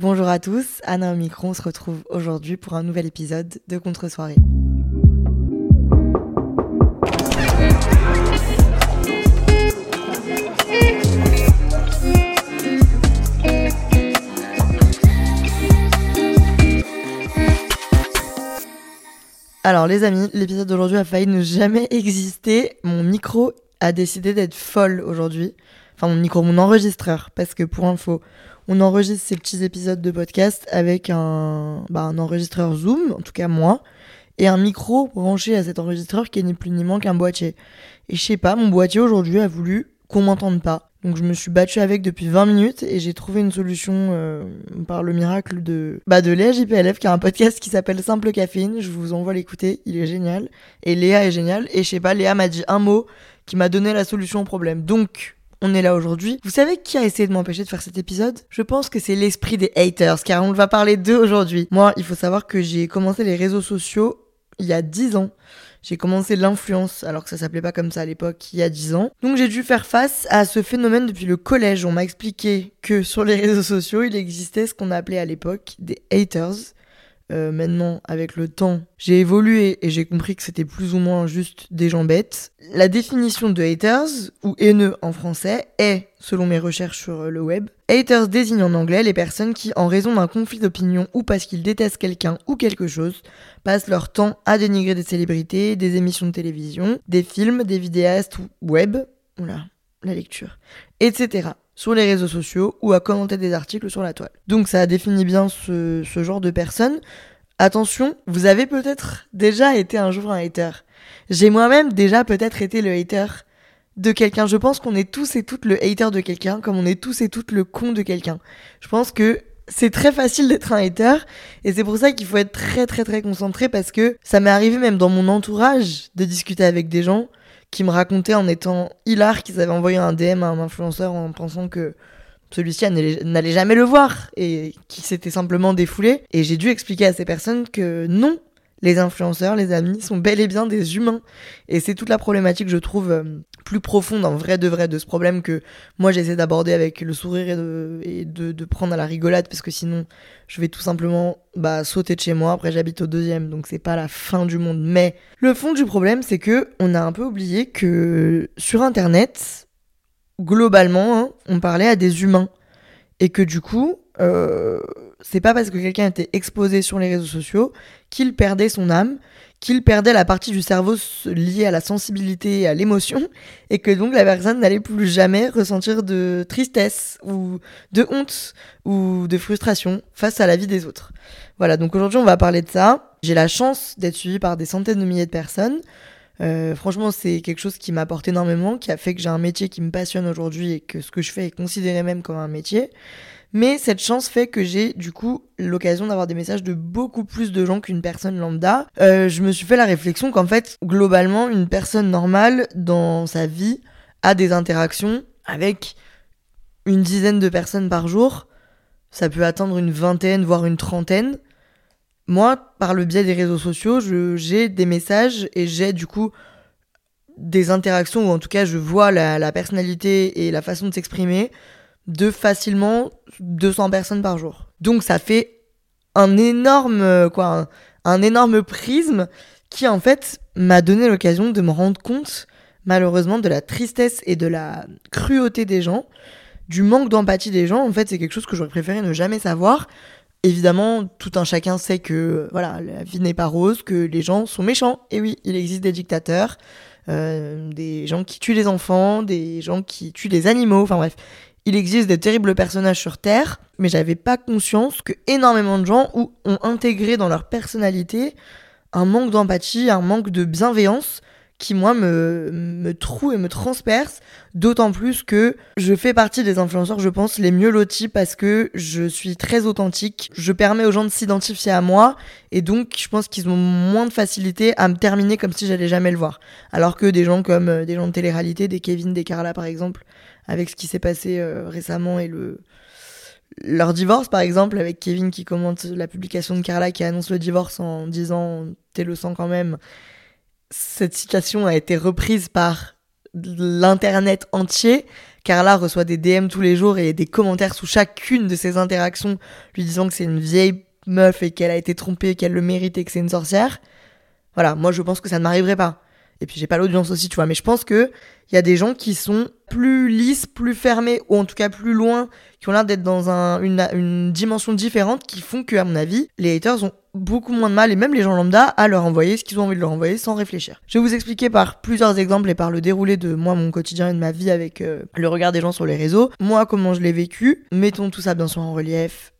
Bonjour à tous, Anna au micro, on se retrouve aujourd'hui pour un nouvel épisode de Contre-soirée. Alors les amis, l'épisode d'aujourd'hui a failli ne jamais exister. Mon micro a décidé d'être folle aujourd'hui. Enfin mon micro, mon enregistreur. Parce que pour info, on enregistre ces petits épisodes de podcast avec un, bah, un enregistreur Zoom, en tout cas moi, et un micro branché à cet enregistreur qui n'est plus ni moins qu'un boîtier. Et je sais pas, mon boîtier aujourd'hui a voulu qu'on m'entende pas. Donc je me suis battue avec depuis 20 minutes et j'ai trouvé une solution euh, par le miracle de bah de Léa JPLF qui a un podcast qui s'appelle Simple Caféine. Je vous envoie l'écouter, il est génial. Et Léa est géniale. Et je sais pas, Léa m'a dit un mot qui m'a donné la solution au problème. Donc on est là aujourd'hui. Vous savez qui a essayé de m'empêcher de faire cet épisode? Je pense que c'est l'esprit des haters, car on va parler d'eux aujourd'hui. Moi, il faut savoir que j'ai commencé les réseaux sociaux il y a 10 ans. J'ai commencé l'influence, alors que ça s'appelait pas comme ça à l'époque, il y a 10 ans. Donc j'ai dû faire face à ce phénomène depuis le collège. On m'a expliqué que sur les réseaux sociaux, il existait ce qu'on appelait à l'époque des haters. Euh, maintenant, avec le temps, j'ai évolué et j'ai compris que c'était plus ou moins juste des gens bêtes. La définition de haters, ou haineux en français, est, selon mes recherches sur le web, haters désigne en anglais les personnes qui, en raison d'un conflit d'opinion ou parce qu'ils détestent quelqu'un ou quelque chose, passent leur temps à dénigrer des célébrités, des émissions de télévision, des films, des vidéastes web, oula, la lecture, etc sur les réseaux sociaux ou à commenter des articles sur la toile. Donc ça définit bien ce, genre de personnes. Attention, vous avez peut-être déjà été un jour un hater. J'ai moi-même déjà peut-être été le hater de quelqu'un. Je pense qu'on est tous et toutes le hater de quelqu'un, comme on est tous et toutes le con de quelqu'un. Je pense que c'est très facile d'être un hater et c'est pour ça qu'il faut être très très très concentré parce que ça m'est arrivé même dans mon entourage de discuter avec des gens qui me racontaient en étant hilar qu'ils avaient envoyé un DM à un influenceur en pensant que celui-ci n'allait jamais le voir et qui s'était simplement défoulé. Et j'ai dû expliquer à ces personnes que non, les influenceurs, les amis, sont bel et bien des humains. Et c'est toute la problématique, je trouve, euh, plus profonde en vrai de vrai de ce problème que moi j'essaie d'aborder avec le sourire et, de, prendre à la rigolade parce que sinon je vais tout simplement bah, sauter de chez moi. Après j'habite au deuxième donc c'est pas la fin du monde. Mais le fond du problème c'est que on a un peu oublié que sur internet, globalement, hein, on parlait à des humains. Et que du coup, euh, c'est pas parce que quelqu'un était exposé sur les réseaux sociaux qu'il perdait son âme, qu'il perdait la partie du cerveau liée à la sensibilité et à l'émotion, et que donc la personne n'allait plus jamais ressentir de tristesse ou de honte ou de frustration face à la vie des autres. Voilà, donc aujourd'hui on va parler de ça. J'ai la chance d'être suivie par des centaines de milliers de personnes. Euh, franchement, c'est quelque chose qui m'apporte énormément, qui a fait que j'ai un métier qui me passionne aujourd'hui et que ce que je fais est considéré même comme un métier. Mais cette chance fait que j'ai du coup l'occasion d'avoir des messages de beaucoup plus de gens qu'une personne lambda. Euh, je me suis fait la réflexion qu'en fait, globalement, une personne normale dans sa vie a des interactions avec une dizaine de personnes par jour. Ça peut atteindre une vingtaine, voire une trentaine. Moi, par le biais des réseaux sociaux, j'ai des messages et j'ai du coup des interactions, ou en tout cas je vois la, la personnalité et la façon de s'exprimer de facilement 200 personnes par jour. Donc ça fait un énorme, quoi, un, énorme prisme qui en fait m'a donné l'occasion de me rendre compte malheureusement de la tristesse et de la cruauté des gens, du manque d'empathie des gens. En fait, c'est quelque chose que j'aurais préféré ne jamais savoir. Évidemment, tout un chacun sait que voilà, la vie n'est pas rose, que les gens sont méchants. Et oui, il existe des dictateurs, euh, des gens qui tuent les enfants, des gens qui tuent les animaux. Enfin bref, il existe des terribles personnages sur Terre, mais j'avais pas conscience que énormément de gens ont intégré dans leur personnalité un manque d'empathie, un manque de bienveillance qui moi me, me troue et me transperce, d'autant plus que je fais partie des influenceurs, je pense, les mieux lotis parce que je suis très authentique, je permets aux gens de s'identifier à moi, et donc je pense qu'ils ont moins de facilité à me terminer comme si j'allais jamais le voir. Alors que des gens comme euh, des gens de télé-réalité, des Kevin, des Carla par exemple, avec ce qui s'est passé euh, récemment et le leur divorce par exemple avec Kevin qui commente la publication de Carla qui annonce le divorce en disant t'es le sang quand même cette situation a été reprise par l'internet entier. Carla reçoit des DM tous les jours et des commentaires sous chacune de ses interactions lui disant que c'est une vieille meuf et qu'elle a été trompée, qu'elle le mérite et que c'est une sorcière. Voilà, moi je pense que ça ne m'arriverait pas. Et puis j'ai pas l'audience aussi, tu vois, mais je pense que il y a des gens qui sont plus lisses, plus fermés, ou en tout cas plus loin, qui ont l'air d'être dans une, dimension différente, qui font que, à mon avis, les haters ont beaucoup moins de mal, et même les gens lambda, à leur envoyer ce qu'ils ont envie de leur envoyer sans réfléchir. Je vais vous expliquer par plusieurs exemples et par le déroulé de moi, mon quotidien et de ma vie avec euh, le regard des gens sur les réseaux. Moi, comment je l'ai vécu. Mettons tout ça bien sûr en relief.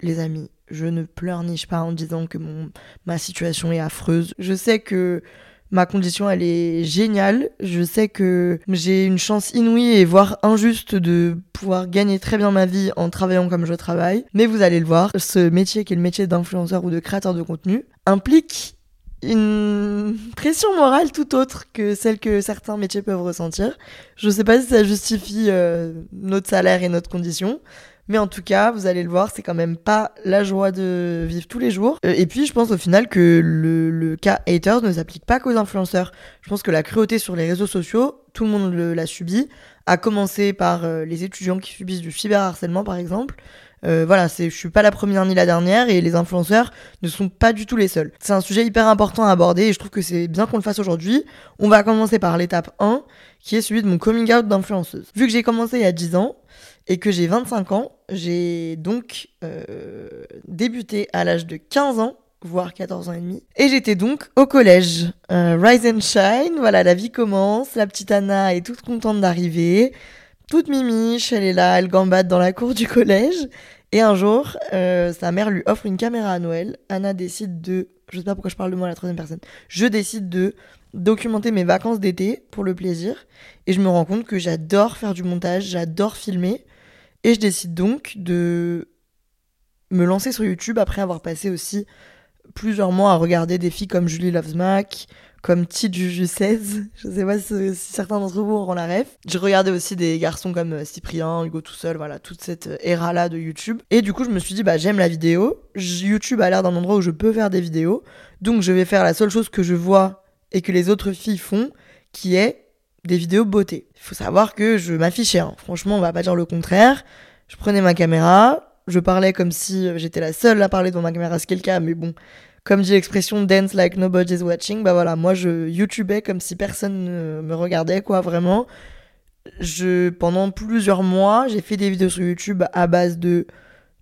Les amis, je ne pleurniche pas en disant que mon, ma situation est affreuse. Je sais que Ma condition, elle est géniale. Je sais que j'ai une chance inouïe et voire injuste de pouvoir gagner très bien ma vie en travaillant comme je travaille. Mais vous allez le voir, ce métier qui est le métier d'influenceur ou de créateur de contenu implique une pression morale tout autre que celle que certains métiers peuvent ressentir. Je sais pas si ça justifie euh, notre salaire et notre condition, mais en tout cas, vous allez le voir, c'est quand même pas la joie de vivre tous les jours. Euh, et puis, je pense au final que le, cas haters ne s'applique pas qu'aux influenceurs. Je pense que la cruauté sur les réseaux sociaux, tout le monde l'a subi, à commencer par euh, les étudiants qui subissent du cyberharcèlement, par exemple. Euh, voilà, c'est, je suis pas la première ni la dernière et les influenceurs ne sont pas du tout les seuls. C'est un sujet hyper important à aborder et je trouve que c'est bien qu'on le fasse aujourd'hui. On va commencer par l'étape 1 qui est celui de mon coming out d'influenceuse. Vu que j'ai commencé il y a 10 ans, et que j'ai 25 ans. J'ai donc euh, débuté à l'âge de 15 ans, voire 14 ans et demi. Et j'étais donc au collège. Euh, rise and shine, voilà, la vie commence. La petite Anna est toute contente d'arriver. Toute mimiche, elle est là, elle gambade dans la cour du collège. Et un jour, euh, sa mère lui offre une caméra à Noël. Anna décide de... Je sais pas pourquoi je parle de moi à la troisième personne. Je décide de documenter mes vacances d'été pour le plaisir. Et je me rends compte que j'adore faire du montage, j'adore filmer. Et je décide donc de me lancer sur YouTube après avoir passé aussi plusieurs mois à regarder des filles comme Julie Loves Mac, comme Juju 16. Je sais pas si, certains d'entre vous auront la ref. J'ai regardé aussi des garçons comme euh, Cyprien, Hugo tout seul, voilà, toute cette era là de YouTube. Et du coup, je me suis dit, bah, j'aime la vidéo. YouTube a l'air d'un endroit où je peux faire des vidéos. Donc, je vais faire la seule chose que je vois et que les autres filles font, qui est des vidéos beauté. Il faut savoir que je m'affichais, hein. franchement, on va pas dire le contraire. Je prenais ma caméra, je parlais comme si j'étais la seule à parler devant ma caméra, ce qui est le cas, mais bon, comme dit l'expression dance like nobody's watching, bah voilà, moi je YouTubais comme si personne ne me regardait, quoi, vraiment. Je, pendant plusieurs mois, j'ai fait des vidéos sur YouTube à base de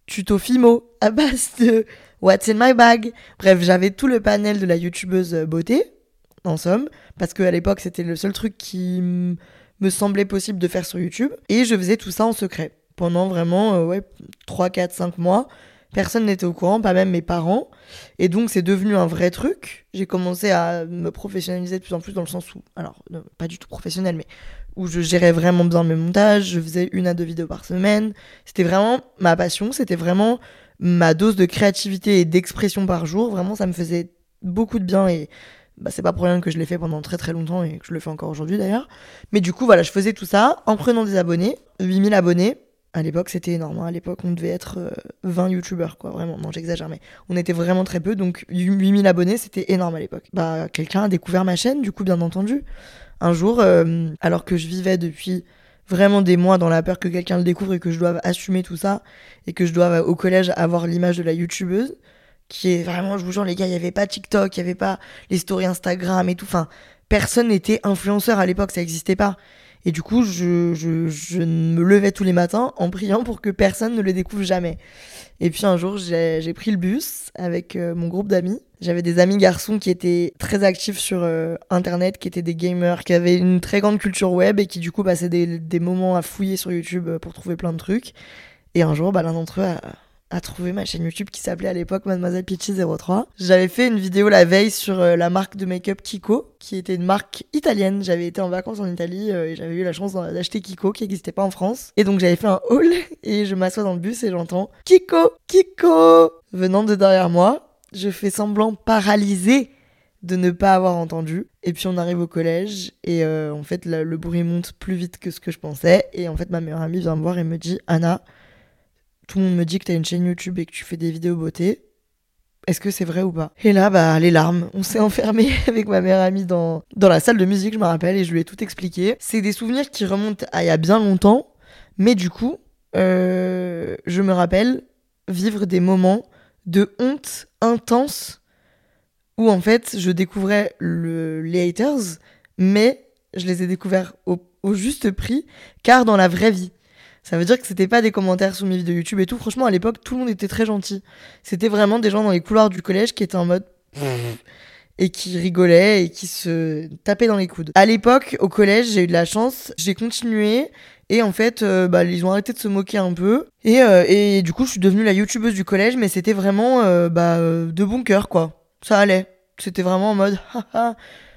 tuto Fimo, à base de What's in my bag. Bref, j'avais tout le panel de la youtubeuse beauté en somme, parce qu'à l'époque c'était le seul truc qui me semblait possible de faire sur YouTube, et je faisais tout ça en secret. Pendant vraiment euh, ouais, 3, 4, 5 mois, personne n'était au courant, pas même mes parents, et donc c'est devenu un vrai truc. J'ai commencé à me professionnaliser de plus en plus dans le sens où, alors pas du tout professionnel, mais où je gérais vraiment bien mes montages, je faisais une à deux vidéos par semaine. C'était vraiment ma passion, c'était vraiment ma dose de créativité et d'expression par jour. Vraiment, ça me faisait beaucoup de bien et bah, c'est pas pour rien que je l'ai fait pendant très très longtemps et que je le fais encore aujourd'hui d'ailleurs. Mais du coup, voilà, je faisais tout ça en prenant des abonnés, 8000 abonnés. À l'époque, c'était énorme. Hein. À l'époque, on devait être 20 euh, youtubeurs, quoi. Vraiment, non, j'exagère, mais on était vraiment très peu. Donc, 8000 abonnés, c'était énorme à l'époque. Bah, quelqu'un a découvert ma chaîne, du coup, bien entendu. Un jour, euh, alors que je vivais depuis vraiment des mois dans la peur que quelqu'un le découvre et que je doive assumer tout ça, et que je dois au collège avoir l'image de la youtubeuse, qui est vraiment, je vous jure, les gars, il n'y avait pas TikTok, il n'y avait pas les stories Instagram et tout. Enfin, personne n'était influenceur à l'époque, ça n'existait pas. Et du coup, je, je, me levais tous les matins en priant pour que personne ne le découvre jamais. Et puis un jour, j'ai pris le bus avec euh, mon groupe d'amis. J'avais des amis garçons qui étaient très actifs sur euh, Internet, qui étaient des gamers, qui avaient une très grande culture web et qui du coup passaient des, des moments à fouiller sur YouTube euh, pour trouver plein de trucs. Et un jour, bah, l'un d'entre eux a, à trouver ma chaîne YouTube qui s'appelait à l'époque Mademoiselle Peachy 03. J'avais fait une vidéo la veille sur euh, la marque de make-up Kiko, qui était une marque italienne. J'avais été en vacances en Italie euh, et j'avais eu la chance d'acheter Kiko qui n'existait pas en France. Et donc j'avais fait un haul et je m'assois dans le bus et j'entends Kiko, Kiko venant de derrière moi. Je fais semblant paralysé de ne pas avoir entendu. Et puis on arrive au collège et euh, en fait le bruit monte plus vite que ce que je pensais. Et en fait ma meilleure amie vient me voir et me dit Anna, tout le monde me dit que t'as une chaîne YouTube et que tu fais des vidéos beauté. Est-ce que c'est vrai ou pas? Et là, bah, les larmes. On s'est enfermé avec ma meilleure amie dans, dans la salle de musique, je me rappelle, et je lui ai tout expliqué. C'est des souvenirs qui remontent à il y a bien longtemps, mais du coup, euh, je me rappelle vivre des moments de honte intense où en fait je découvrais le, les haters, mais je les ai découverts au, au juste prix, car dans la vraie vie, ça veut dire que c'était pas des commentaires sous mes vidéos YouTube et tout. Franchement, à l'époque, tout le monde était très gentil. C'était vraiment des gens dans les couloirs du collège qui étaient en mode et qui rigolaient et qui se tapaient dans les coudes. À l'époque, au collège, j'ai eu de la chance, j'ai continué et en fait, euh, bah, ils ont arrêté de se moquer un peu. Et, euh, et du coup, je suis devenue la youtubeuse du collège, mais c'était vraiment euh, bah, de bon cœur, quoi. Ça allait. C'était vraiment en mode,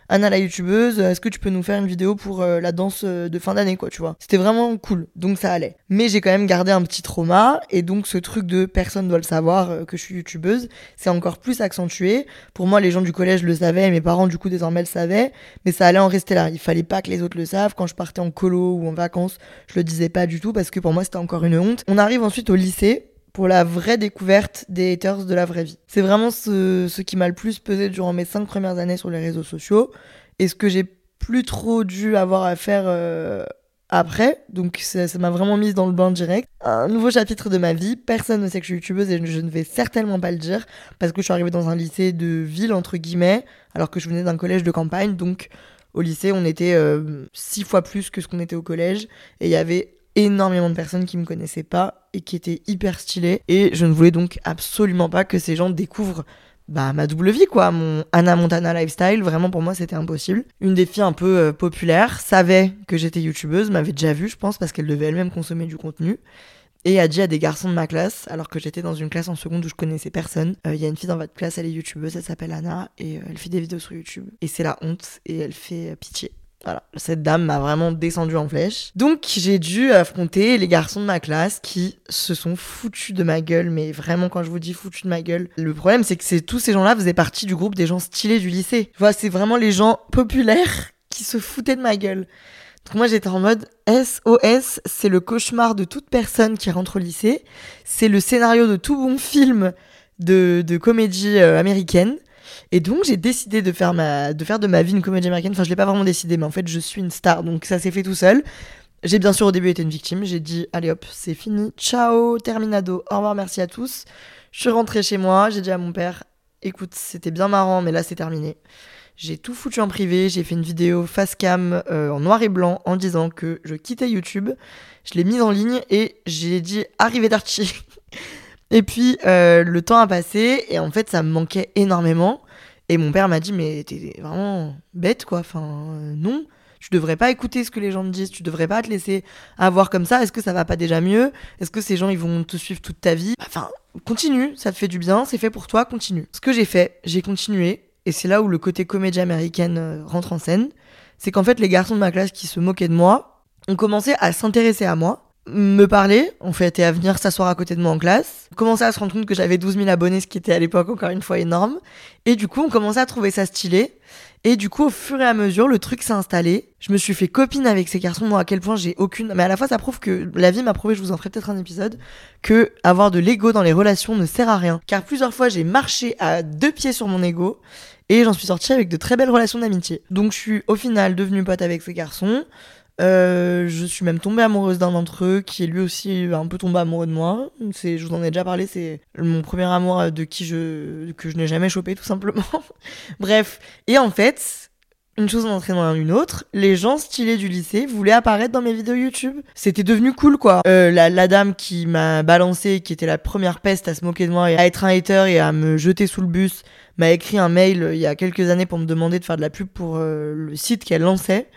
Anna la youtubeuse, est-ce que tu peux nous faire une vidéo pour euh, la danse euh, de fin d'année quoi, tu vois? C'était vraiment cool, donc ça allait. Mais j'ai quand même gardé un petit trauma et donc ce truc de personne doit le savoir euh, que je suis youtubeuse, c'est encore plus accentué. Pour moi, les gens du collège le savaient, mes parents du coup désormais le savaient, mais ça allait en rester là. Il fallait pas que les autres le savent. Quand je partais en colo ou en vacances, je le disais pas du tout parce que pour moi c'était encore une honte. On arrive ensuite au lycée pour la vraie découverte des haters de la vraie vie. C'est vraiment ce, qui m'a le plus pesé durant mes cinq premières années sur les réseaux sociaux et ce que j'ai plus trop dû avoir à faire euh, après. Donc ça m'a vraiment mise dans le bain direct. Un nouveau chapitre de ma vie. Personne ne sait que je suis youtubeuse et je ne vais certainement pas le dire parce que je suis arrivée dans un lycée de ville entre guillemets alors que je venais d'un collège de campagne. Donc au lycée on était euh, six fois plus que ce qu'on était au collège et il y avait énormément de personnes qui me connaissaient pas et qui étaient hyper stylées. Et je ne voulais donc absolument pas que ces gens découvrent bah, ma double vie, quoi, mon Anna Montana lifestyle. Vraiment, pour moi, c'était impossible. Une des filles un peu euh, populaires savait que j'étais youtubeuse, m'avait déjà vu, je pense, parce qu'elle devait elle-même consommer du contenu. Et a dit à des garçons de ma classe, alors que j'étais dans une classe en seconde où je connaissais personne, euh, il y a une fille dans votre classe, elle est youtubeuse, elle s'appelle Anna, et euh, elle fait des vidéos sur YouTube. Et c'est la honte, et elle fait pitié. Voilà, cette dame m'a vraiment descendu en flèche. Donc j'ai dû affronter les garçons de ma classe qui se sont foutus de ma gueule, mais vraiment quand je vous dis foutus de ma gueule, le problème c'est que tous ces gens-là faisaient partie du groupe des gens stylés du lycée. Voilà, c'est vraiment les gens populaires qui se foutaient de ma gueule. Donc moi j'étais en mode SOS, c'est le cauchemar de toute personne qui rentre au lycée, c'est le scénario de tout bon film de, de comédie euh, américaine. Et donc j'ai décidé de faire, de ma vie une comédie américaine. Enfin, je l'ai pas vraiment décidé, mais en fait, je suis une star, donc ça s'est fait tout seul. J'ai bien sûr au début été une victime. J'ai dit, allez hop, c'est fini. Ciao, terminado. Au revoir, merci à tous. Je suis rentrée chez moi. J'ai dit à mon père, écoute, c'était bien marrant, mais là, c'est terminé. J'ai tout foutu en privé. J'ai fait une vidéo face cam euh, en noir et blanc en disant que je quittais YouTube. Je l'ai mise en ligne et j'ai dit, arrivez d'Archie. et puis, euh, le temps a passé et en fait, ça me manquait énormément. Et mon père m'a dit, mais t'es vraiment bête, quoi. Enfin, euh, non. Tu devrais pas écouter ce que les gens te disent, tu devrais pas te laisser avoir comme ça. Est-ce que ça va pas déjà mieux? Est-ce que ces gens ils vont te suivre toute ta vie? Enfin, continue, ça te fait du bien, c'est fait pour toi, continue. Ce que j'ai fait, j'ai continué, et c'est là où le côté comédie américaine euh, rentre en scène. C'est qu'en fait, les garçons de ma classe qui se moquaient de moi ont commencé à s'intéresser à moi me parler, en fait, à venir s'asseoir à côté de moi en classe. On commençait à se rendre compte que j'avais 12 000 abonnés, ce qui était à l'époque encore une fois énorme. Et du coup, on commençait à trouver ça stylé. Et du coup, au fur et à mesure, le truc s'est installé. Je me suis fait copine avec ces garçons, moi à quel point j'ai aucune... Mais à la fois, ça prouve que la vie m'a prouvé, je vous en ferai peut-être un épisode, que avoir de l'ego dans les relations ne sert à rien. Car plusieurs fois, j'ai marché à deux pieds sur mon ego. Et j'en suis sortie avec de très belles relations d'amitié. Donc je suis au final devenue pote avec ces garçons. Euh, je suis même tombée amoureuse d'un d'entre eux qui est lui aussi un peu tombé amoureux de moi. C'est, je vous en ai déjà parlé, c'est mon premier amour de qui je que je n'ai jamais chopé tout simplement. Bref, et en fait, une chose en entraînant une autre, les gens stylés du lycée voulaient apparaître dans mes vidéos YouTube. C'était devenu cool quoi. Euh, la, dame qui m'a balancé, qui était la première peste à se moquer de moi et à être un hater et à me jeter sous le bus, m'a écrit un mail euh, il y a quelques années pour me demander de faire de la pub pour le site qu'elle lançait.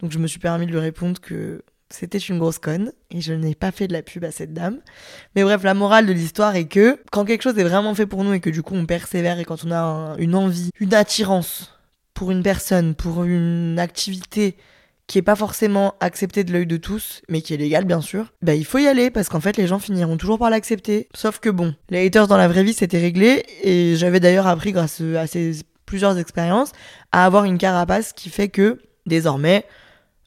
Donc je me suis permis de lui répondre que c'était une grosse conne et je n'ai pas fait de la pub à cette dame. Mais bref, la morale de l'histoire est que quand quelque chose est vraiment fait pour nous et que du coup on persévère et quand on a une envie, une attirance pour une personne, pour une activité qui est pas forcément acceptée de l'œil de tous, mais qui est légale bien sûr, bah il faut y aller parce qu'en fait les gens finiront toujours par l'accepter. Sauf que bon, les haters dans la vraie vie c'était réglé et j'avais d'ailleurs appris grâce à ces plusieurs expériences à avoir une carapace qui fait que désormais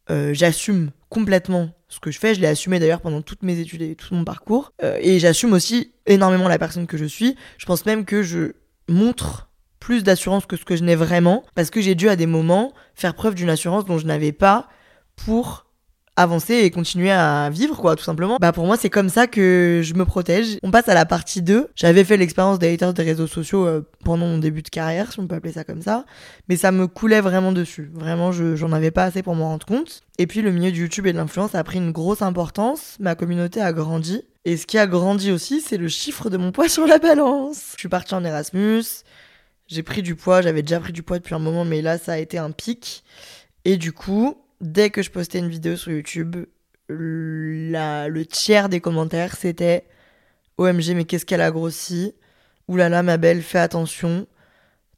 euh, j'assume complètement ce que je fais. Je l'ai assumé d'ailleurs pendant toutes mes études et tout mon parcours. Euh, et j'assume aussi énormément la personne que je suis. Je pense même que je montre plus d'assurance que ce que je n'ai vraiment, parce que j'ai dû à des moments faire preuve d'une assurance dont je n'avais pas pour avancer et continuer à vivre, quoi, tout simplement. Bah, pour moi, c'est comme ça que je me protège. On passe à la partie 2. J'avais fait l'expérience des des réseaux sociaux euh, pendant mon début de carrière, si on peut appeler ça comme ça. Mais ça me coulait vraiment dessus. Vraiment, j'en avais pas assez pour m'en rendre compte. Et puis, le milieu du YouTube et de l'influence a pris une grosse importance. Ma communauté a grandi. Et ce qui a grandi aussi, c'est le chiffre de mon poids sur la balance. Je suis partie en Erasmus. J'ai pris du poids. J'avais déjà pris du poids depuis un moment, mais là, ça a été un pic. Et du coup, dès que je postais une vidéo sur YouTube, le tiers des commentaires c'était OMG, mais qu'est-ce qu'elle a grossi? Oulala, ma belle, fais attention.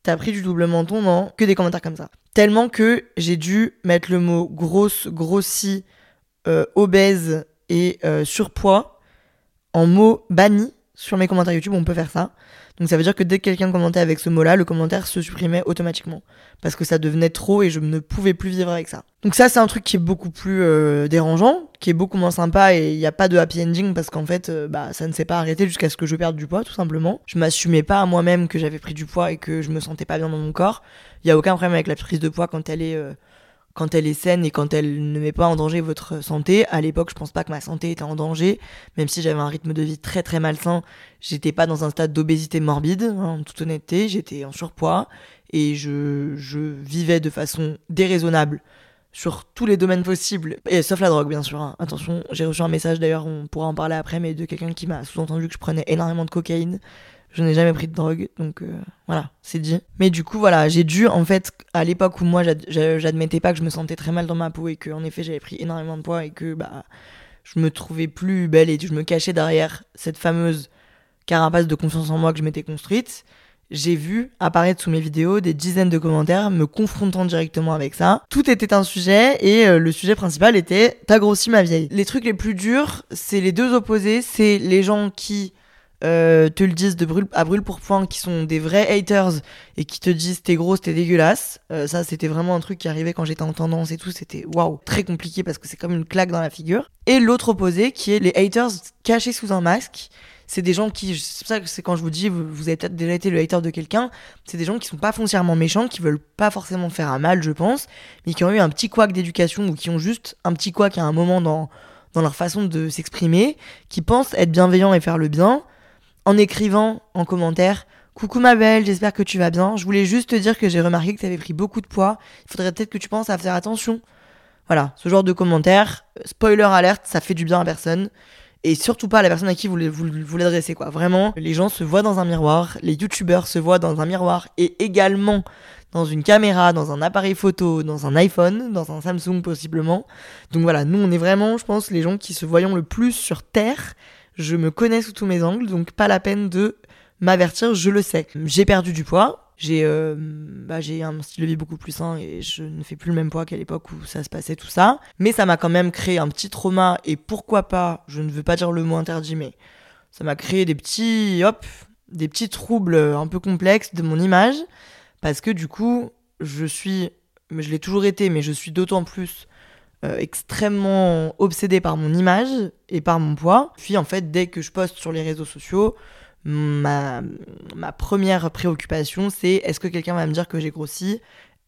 T'as pris du double menton, non? Que des commentaires comme ça. Tellement que j'ai dû mettre le mot grosse, grossi, euh, obèse et euh, surpoids en mots bannis sur mes commentaires YouTube. On peut faire ça. Donc ça veut dire que dès que quelqu'un commentait avec ce mot-là, le commentaire se supprimait automatiquement. Parce que ça devenait trop et je ne pouvais plus vivre avec ça. Donc ça c'est un truc qui est beaucoup plus euh, dérangeant, qui est beaucoup moins sympa et il n'y a pas de happy ending parce qu'en fait euh, bah, ça ne s'est pas arrêté jusqu'à ce que je perde du poids tout simplement. Je m'assumais pas à moi-même que j'avais pris du poids et que je me sentais pas bien dans mon corps. Il y a aucun problème avec la prise de poids quand elle est... Euh, quand elle est saine et quand elle ne met pas en danger votre santé. À l'époque, je pense pas que ma santé était en danger, même si j'avais un rythme de vie très très malsain. J'étais pas dans un stade d'obésité morbide, hein, en toute honnêteté. J'étais en surpoids et je, je vivais de façon déraisonnable sur tous les domaines possibles, et sauf la drogue bien sûr. Hein. Attention, j'ai reçu un message d'ailleurs, on pourra en parler après, mais de quelqu'un qui m'a sous-entendu que je prenais énormément de cocaïne. Je n'ai jamais pris de drogue, donc euh, voilà, c'est dit. Mais du coup, voilà, j'ai dû, en fait, à l'époque où moi, j'admettais pas que je me sentais très mal dans ma peau et que, en effet, j'avais pris énormément de poids et que, bah, je me trouvais plus belle et je me cachais derrière cette fameuse carapace de confiance en moi que je m'étais construite. J'ai vu apparaître sous mes vidéos des dizaines de commentaires me confrontant directement avec ça. Tout était un sujet et euh, le sujet principal était T'as grossi ma vieille. Les trucs les plus durs, c'est les deux opposés. C'est les gens qui euh, te le disent de brûle, à brûle pour point, qui sont des vrais haters et qui te disent t'es grosse, t'es dégueulasse. Euh, ça, c'était vraiment un truc qui arrivait quand j'étais en tendance et tout. C'était waouh, très compliqué parce que c'est comme une claque dans la figure. Et l'autre opposé, qui est les haters cachés sous un masque. C'est des gens qui, c'est ça que c'est quand je vous dis, vous, avez peut-être déjà été le hater de quelqu'un, c'est des gens qui sont pas foncièrement méchants, qui veulent pas forcément faire un mal, je pense, mais qui ont eu un petit couac d'éducation ou qui ont juste un petit couac à un moment dans, dans leur façon de s'exprimer, qui pensent être bienveillants et faire le bien, en écrivant en commentaire Coucou ma belle, j'espère que tu vas bien. Je voulais juste te dire que j'ai remarqué que tu avais pris beaucoup de poids. Il faudrait peut-être que tu penses à faire attention. Voilà, ce genre de commentaires. Spoiler alerte, ça fait du bien à personne. Et surtout pas à la personne à qui vous, vous, l'adressez, quoi. Vraiment, les gens se voient dans un miroir, les youtubeurs se voient dans un miroir et également dans une caméra, dans un appareil photo, dans un iPhone, dans un Samsung possiblement. Donc voilà, nous on est vraiment, je pense, les gens qui se voyons le plus sur Terre je me connais sous tous mes angles, donc pas la peine de m'avertir, je le sais. J'ai perdu du poids, j'ai euh, bah, un style de vie beaucoup plus sain et je ne fais plus le même poids qu'à l'époque où ça se passait tout ça. Mais ça m'a quand même créé un petit trauma et pourquoi pas, je ne veux pas dire le mot interdit, mais ça m'a créé des petits, hop, des petits troubles un peu complexes de mon image parce que du coup, je suis, je l'ai toujours été, mais je suis d'autant plus euh, extrêmement obsédée par mon image et par mon poids. Puis en fait, dès que je poste sur les réseaux sociaux, ma, ma première préoccupation, c'est est-ce que quelqu'un va me dire que j'ai grossi?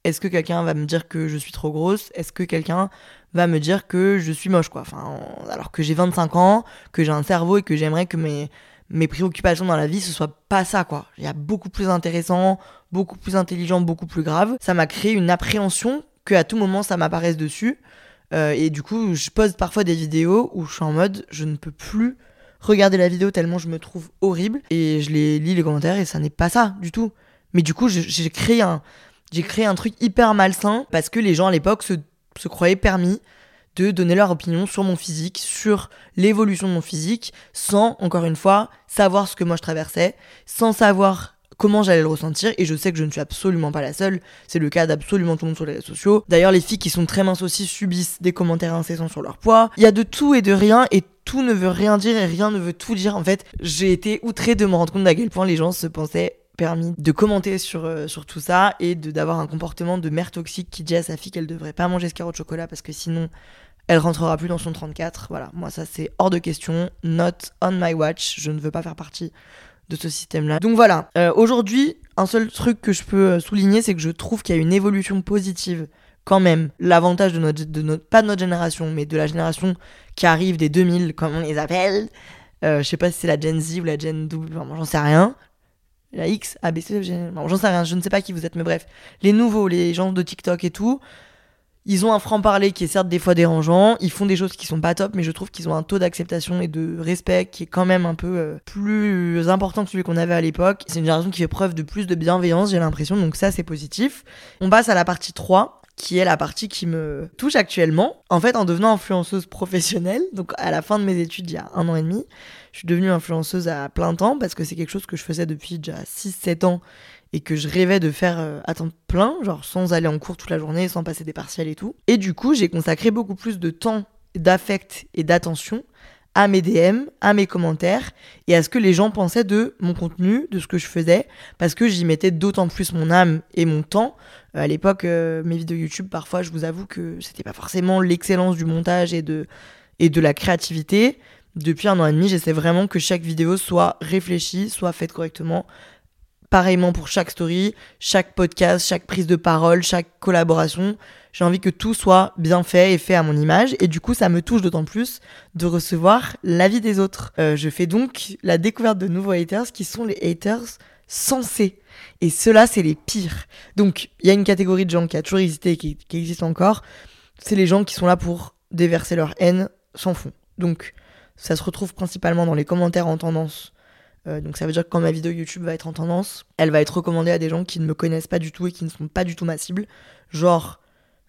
Est-ce que quelqu'un va me dire que je suis trop grosse? Est-ce que quelqu'un va me dire que je suis moche enfin, Alors que j'ai 25 ans, que j'ai un cerveau et que j'aimerais que mes, mes préoccupations dans la vie, ce soit pas ça, quoi. Il y a beaucoup plus intéressant, beaucoup plus intelligent, beaucoup plus grave. Ça m'a créé une appréhension que à tout moment ça m'apparaisse dessus. Euh, et du coup, je pose parfois des vidéos où je suis en mode, je ne peux plus regarder la vidéo tellement je me trouve horrible. Et je les lis les commentaires et ça n'est pas ça du tout. Mais du coup, j'ai créé un, j'ai créé un truc hyper malsain parce que les gens à l'époque se croyaient permis de donner leur opinion sur mon physique, sur l'évolution de mon physique, sans, encore une fois, savoir ce que moi je traversais, sans savoir comment j'allais le ressentir et je sais que je ne suis absolument pas la seule. C'est le cas d'absolument tout le monde sur les réseaux sociaux. D'ailleurs, les filles qui sont très minces aussi subissent des commentaires incessants sur leur poids. Il y a de tout et de rien et tout ne veut rien dire et rien ne veut tout dire. En fait, j'ai été outrée de me rendre compte d'à quel point les gens se pensaient permis de commenter sur, euh, sur tout ça et de d'avoir un comportement de mère toxique qui dit à sa fille qu'elle devrait pas manger ce carreau de chocolat parce que sinon elle rentrera plus dans son 34. Voilà, moi ça c'est hors de question. Not on my watch. Je ne veux pas faire partie de ce système-là. Donc voilà, euh, aujourd'hui, un seul truc que je peux euh, souligner, c'est que je trouve qu'il y a une évolution positive quand même. L'avantage de notre, de notre, pas de notre génération, mais de la génération qui arrive des 2000, comme on les appelle. Euh, je sais pas si c'est la Gen Z ou la Gen W, j'en sais rien. La X, ABC, j'en sais rien, je ne sais pas qui vous êtes, mais bref. Les nouveaux, les gens de TikTok et tout, ils ont un franc-parler qui est certes des fois dérangeant, ils font des choses qui sont pas top, mais je trouve qu'ils ont un taux d'acceptation et de respect qui est quand même un peu euh, plus important que celui qu'on avait à l'époque. C'est une génération qui fait preuve de plus de bienveillance, j'ai l'impression, donc ça c'est positif. On passe à la partie 3, qui est la partie qui me touche actuellement. En fait, en devenant influenceuse professionnelle, donc à la fin de mes études il y a un an et demi, je suis devenue influenceuse à plein temps parce que c'est quelque chose que je faisais depuis déjà 6-7 ans et que je rêvais de faire euh, à temps plein, genre sans aller en cours toute la journée, sans passer des partiels et tout. Et du coup, j'ai consacré beaucoup plus de temps, d'affect et d'attention à mes DM, à mes commentaires et à ce que les gens pensaient de mon contenu, de ce que je faisais, parce que j'y mettais d'autant plus mon âme et mon temps. Euh, à l'époque, euh, mes vidéos YouTube, parfois, je vous avoue que c'était pas forcément l'excellence du montage et de, et de la créativité. Depuis un an et demi, j'essaie vraiment que chaque vidéo soit réfléchie, soit faite correctement, pareillement pour chaque story, chaque podcast, chaque prise de parole, chaque collaboration. J'ai envie que tout soit bien fait et fait à mon image. Et du coup, ça me touche d'autant plus de recevoir l'avis des autres. Euh, je fais donc la découverte de nouveaux haters qui sont les haters sensés. Et ceux-là, c'est les pires. Donc, il y a une catégorie de gens qui a toujours existé et qui, qui existe encore. C'est les gens qui sont là pour déverser leur haine sans fond. Donc, ça se retrouve principalement dans les commentaires en tendance euh, donc ça veut dire que quand ma vidéo YouTube va être en tendance, elle va être recommandée à des gens qui ne me connaissent pas du tout et qui ne sont pas du tout ma cible. Genre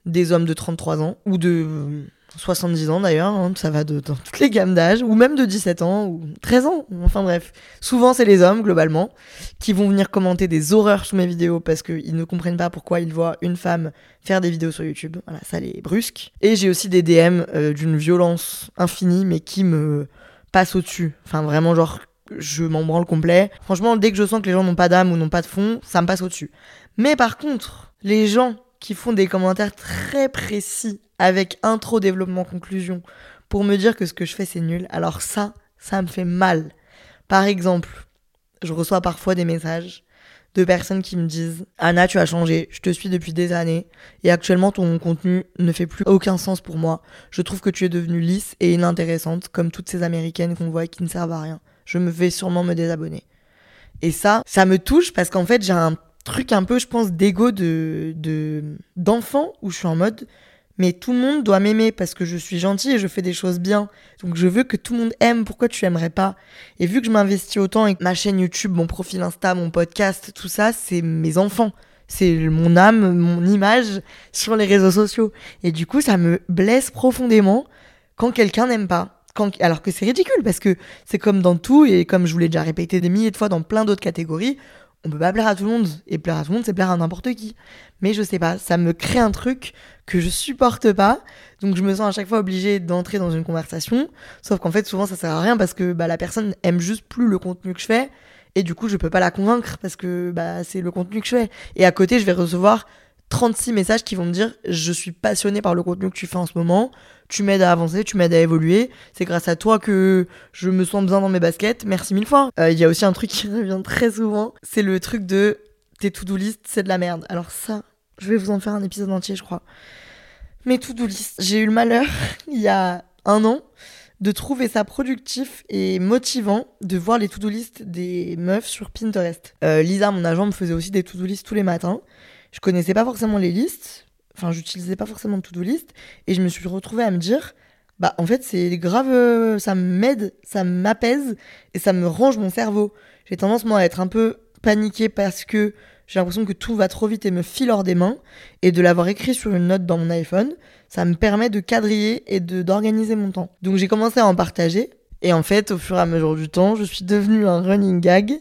des hommes de 33 ans ou de 70 ans d'ailleurs, hein, ça va de, dans toutes les gammes d'âge, ou même de 17 ans ou 13 ans, enfin bref. Souvent c'est les hommes globalement qui vont venir commenter des horreurs sous mes vidéos parce qu'ils ne comprennent pas pourquoi ils voient une femme faire des vidéos sur YouTube. Voilà, ça les brusque. Et j'ai aussi des DM euh, d'une violence infinie mais qui me passent au-dessus. Enfin vraiment genre je m'en branle complet. Franchement, dès que je sens que les gens n'ont pas d'âme ou n'ont pas de fond, ça me passe au-dessus. Mais par contre, les gens qui font des commentaires très précis avec intro, développement, conclusion pour me dire que ce que je fais c'est nul, alors ça, ça me fait mal. Par exemple, je reçois parfois des messages de personnes qui me disent Anna, tu as changé, je te suis depuis des années et actuellement ton contenu ne fait plus aucun sens pour moi. Je trouve que tu es devenue lisse et inintéressante comme toutes ces américaines qu'on voit qui ne servent à rien je me vais sûrement me désabonner. Et ça, ça me touche parce qu'en fait, j'ai un truc un peu, je pense, d'ego de, d'enfant où je suis en mode, mais tout le monde doit m'aimer parce que je suis gentil et je fais des choses bien. Donc je veux que tout le monde aime. Pourquoi tu aimerais pas? Et vu que je m'investis autant avec ma chaîne YouTube, mon profil Insta, mon podcast, tout ça, c'est mes enfants. C'est mon âme, mon image sur les réseaux sociaux. Et du coup, ça me blesse profondément quand quelqu'un n'aime pas alors que c'est ridicule parce que c'est comme dans tout et comme je vous l'ai déjà répété des milliers de fois dans plein d'autres catégories, on peut pas plaire à tout le monde et plaire à tout le monde c'est plaire à n'importe qui. Mais je sais pas, ça me crée un truc que je supporte pas, donc je me sens à chaque fois obligée d'entrer dans une conversation, sauf qu'en fait souvent ça sert à rien parce que bah, la personne aime juste plus le contenu que je fais et du coup je peux pas la convaincre parce que bah, c'est le contenu que je fais. Et à côté je vais recevoir 36 messages qui vont me dire je suis passionné par le contenu que tu fais en ce moment, tu m'aides à avancer, tu m'aides à évoluer, c'est grâce à toi que je me sens bien dans mes baskets, merci mille fois. Euh, il y a aussi un truc qui revient très souvent, c'est le truc de tes to-do list, c'est de la merde. Alors ça, je vais vous en faire un épisode entier, je crois. Mes to-do list, j'ai eu le malheur il y a un an de trouver ça productif et motivant de voir les to-do list des meufs sur Pinterest. Euh, Lisa, mon agent, me faisait aussi des to-do list tous les matins je connaissais pas forcément les listes, enfin j'utilisais pas forcément de to-do list, et je me suis retrouvée à me dire, bah en fait c'est grave, euh, ça m'aide, ça m'apaise, et ça me range mon cerveau. J'ai tendance moi à être un peu paniquée parce que j'ai l'impression que tout va trop vite et me file hors des mains. Et de l'avoir écrit sur une note dans mon iPhone, ça me permet de quadriller et d'organiser mon temps. Donc j'ai commencé à en partager. Et en fait, au fur et à mesure du temps, je suis devenue un running gag,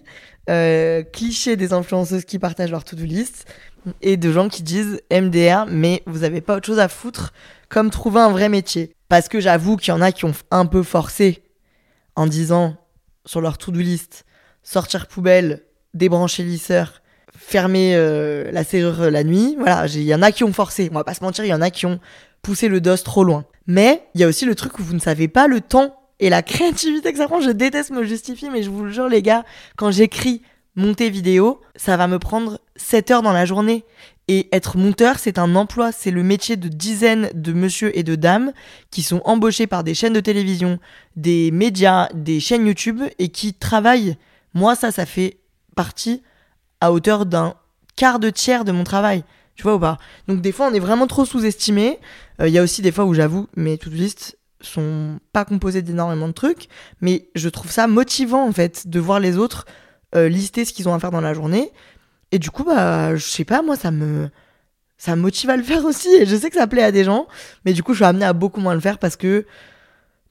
euh, cliché des influenceuses qui partagent leur to-do list et de gens qui disent MDR, mais vous avez pas autre chose à foutre comme trouver un vrai métier. Parce que j'avoue qu'il y en a qui ont un peu forcé en disant sur leur to-do list sortir poubelle, débrancher lisseur, fermer euh, la serrure la nuit. Voilà, il y en a qui ont forcé. On va pas se mentir, il y en a qui ont poussé le dos trop loin. Mais il y a aussi le truc où vous ne savez pas le temps et la créativité que ça prend. Je déteste me justifier, mais je vous le jure, les gars, quand j'écris monter vidéo, ça va me prendre 7 heures dans la journée. Et être monteur, c'est un emploi, c'est le métier de dizaines de monsieur et de dames qui sont embauchés par des chaînes de télévision, des médias, des chaînes YouTube et qui travaillent. Moi, ça, ça fait partie à hauteur d'un quart de tiers de mon travail. Tu vois ou pas? Donc des fois, on est vraiment trop sous-estimé. Euh, il y a aussi des fois où j'avoue, mes to list sont pas composées d'énormément de trucs, mais je trouve ça motivant en fait de voir les autres euh, lister ce qu'ils ont à faire dans la journée. Et du coup, bah, je sais pas, moi, ça me, ça motive à le faire aussi. Et je sais que ça plaît à des gens, mais du coup, je suis amenée à beaucoup moins le faire parce que,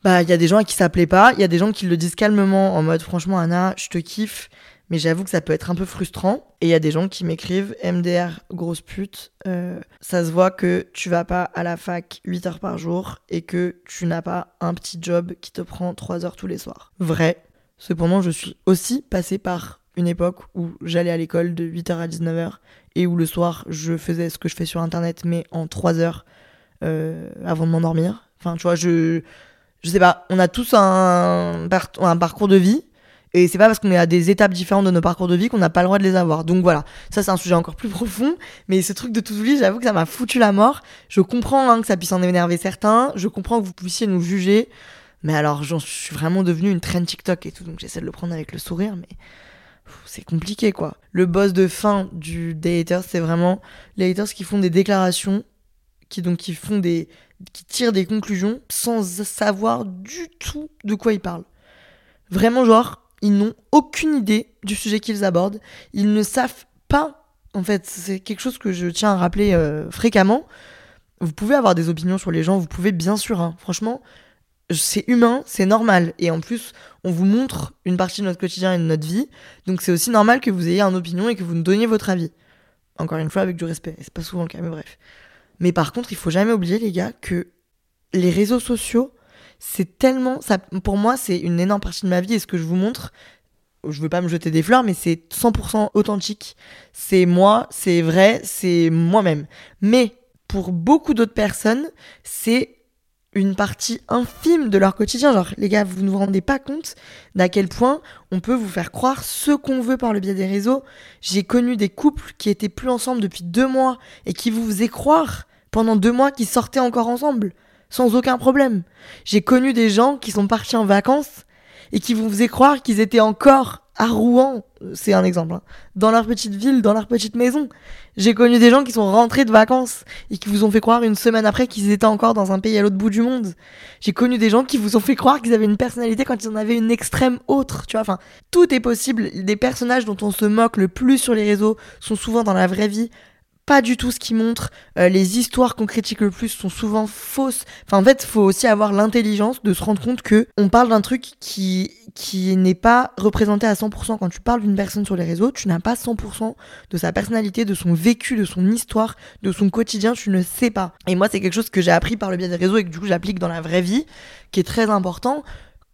bah, il y a des gens à qui ça plaît pas. Il y a des gens qui le disent calmement en mode, franchement, Anna, je te kiffe. Mais j'avoue que ça peut être un peu frustrant. Et il y a des gens qui m'écrivent MDR, grosse pute. Euh, ça se voit que tu vas pas à la fac 8 heures par jour et que tu n'as pas un petit job qui te prend 3 heures tous les soirs. Vrai, Cependant, je suis aussi passée par une époque où j'allais à l'école de 8h à 19h et où le soir, je faisais ce que je fais sur Internet, mais en 3 heures euh, avant de m'endormir. Enfin, tu vois, je, je sais pas, on a tous un, un parcours de vie. Et c'est pas parce qu'on est à des étapes différentes de nos parcours de vie qu'on n'a pas le droit de les avoir. Donc voilà, ça c'est un sujet encore plus profond. Mais ce truc de tout oublier, j'avoue que ça m'a foutu la mort. Je comprends hein, que ça puisse en énerver certains. Je comprends que vous puissiez nous juger. Mais alors, j'en suis vraiment devenue une traîne TikTok et tout, donc j'essaie de le prendre avec le sourire, mais c'est compliqué quoi. Le boss de fin du des haters, c'est vraiment les haters qui font des déclarations, qui donc qui font des, qui tirent des conclusions sans savoir du tout de quoi ils parlent. Vraiment genre, ils n'ont aucune idée du sujet qu'ils abordent, ils ne savent pas. En fait, c'est quelque chose que je tiens à rappeler euh, fréquemment. Vous pouvez avoir des opinions sur les gens, vous pouvez bien sûr, hein, franchement, c'est humain, c'est normal. Et en plus, on vous montre une partie de notre quotidien et de notre vie. Donc c'est aussi normal que vous ayez une opinion et que vous nous donniez votre avis. Encore une fois, avec du respect. C'est pas souvent le cas, mais bref. Mais par contre, il faut jamais oublier, les gars, que les réseaux sociaux, c'est tellement. Ça, pour moi, c'est une énorme partie de ma vie. Et ce que je vous montre, je veux pas me jeter des fleurs, mais c'est 100% authentique. C'est moi, c'est vrai, c'est moi-même. Mais pour beaucoup d'autres personnes, c'est une partie infime de leur quotidien. Genre, les gars, vous ne vous rendez pas compte d'à quel point on peut vous faire croire ce qu'on veut par le biais des réseaux. J'ai connu des couples qui étaient plus ensemble depuis deux mois et qui vous faisaient croire pendant deux mois qu'ils sortaient encore ensemble, sans aucun problème. J'ai connu des gens qui sont partis en vacances et qui vous faisaient croire qu'ils étaient encore à Rouen, c'est un exemple, hein, dans leur petite ville, dans leur petite maison. J'ai connu des gens qui sont rentrés de vacances et qui vous ont fait croire une semaine après qu'ils étaient encore dans un pays à l'autre bout du monde. J'ai connu des gens qui vous ont fait croire qu'ils avaient une personnalité quand ils en avaient une extrême autre, tu vois. Enfin, tout est possible. Des personnages dont on se moque le plus sur les réseaux sont souvent dans la vraie vie pas du tout ce qu'ils montrent. Euh, les histoires qu'on critique le plus sont souvent fausses. Enfin, en fait, faut aussi avoir l'intelligence de se rendre compte que on parle d'un truc qui qui n'est pas représenté à 100%. Quand tu parles d'une personne sur les réseaux, tu n'as pas 100% de sa personnalité, de son vécu, de son histoire, de son quotidien, tu ne sais pas. Et moi, c'est quelque chose que j'ai appris par le biais des réseaux et que du coup j'applique dans la vraie vie, qui est très important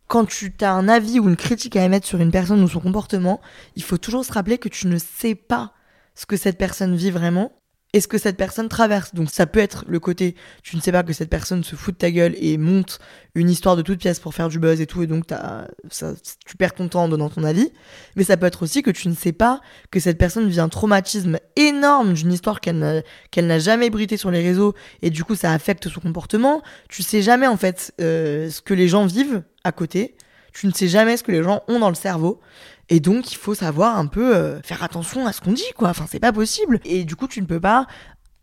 quand tu as un avis ou une critique à émettre sur une personne ou son comportement, il faut toujours se rappeler que tu ne sais pas ce que cette personne vit vraiment est-ce que cette personne traverse? Donc ça peut être le côté, tu ne sais pas que cette personne se fout de ta gueule et monte une histoire de toute pièce pour faire du buzz et tout, et donc ça, tu perds ton temps en donnant ton avis. Mais ça peut être aussi que tu ne sais pas que cette personne vit un traumatisme énorme d'une histoire qu'elle n'a, jamais brité sur les réseaux, et du coup ça affecte son comportement. Tu sais jamais en fait euh, ce que les gens vivent à côté. Tu ne sais jamais ce que les gens ont dans le cerveau. Et donc, il faut savoir un peu euh, faire attention à ce qu'on dit, quoi. Enfin, c'est pas possible. Et du coup, tu ne peux pas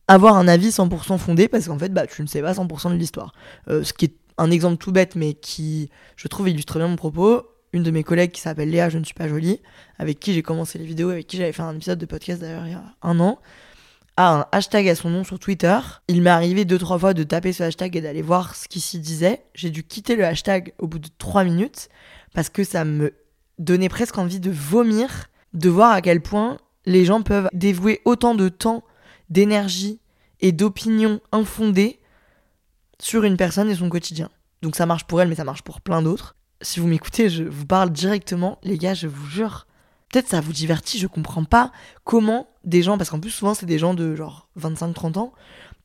avoir un avis 100% fondé parce qu'en fait, bah, tu ne sais pas 100% de l'histoire. Euh, ce qui est un exemple tout bête, mais qui, je trouve, illustre bien mon propos. une de mes collègues qui s'appelle Léa, je ne suis pas jolie, avec qui j'ai commencé les vidéos, avec qui j'avais fait un épisode de podcast d'ailleurs il y a un an, a un hashtag à son nom sur Twitter. Il m'est arrivé deux, trois fois de taper ce hashtag et d'aller voir ce qu'il s'y disait. J'ai dû quitter le hashtag au bout de trois minutes parce que ça me donnait presque envie de vomir, de voir à quel point les gens peuvent dévouer autant de temps, d'énergie et d'opinions infondées sur une personne et son quotidien. Donc ça marche pour elle, mais ça marche pour plein d'autres. Si vous m'écoutez, je vous parle directement, les gars, je vous jure. Peut-être ça vous divertit, je comprends pas comment des gens, parce qu'en plus souvent c'est des gens de genre 25-30 ans,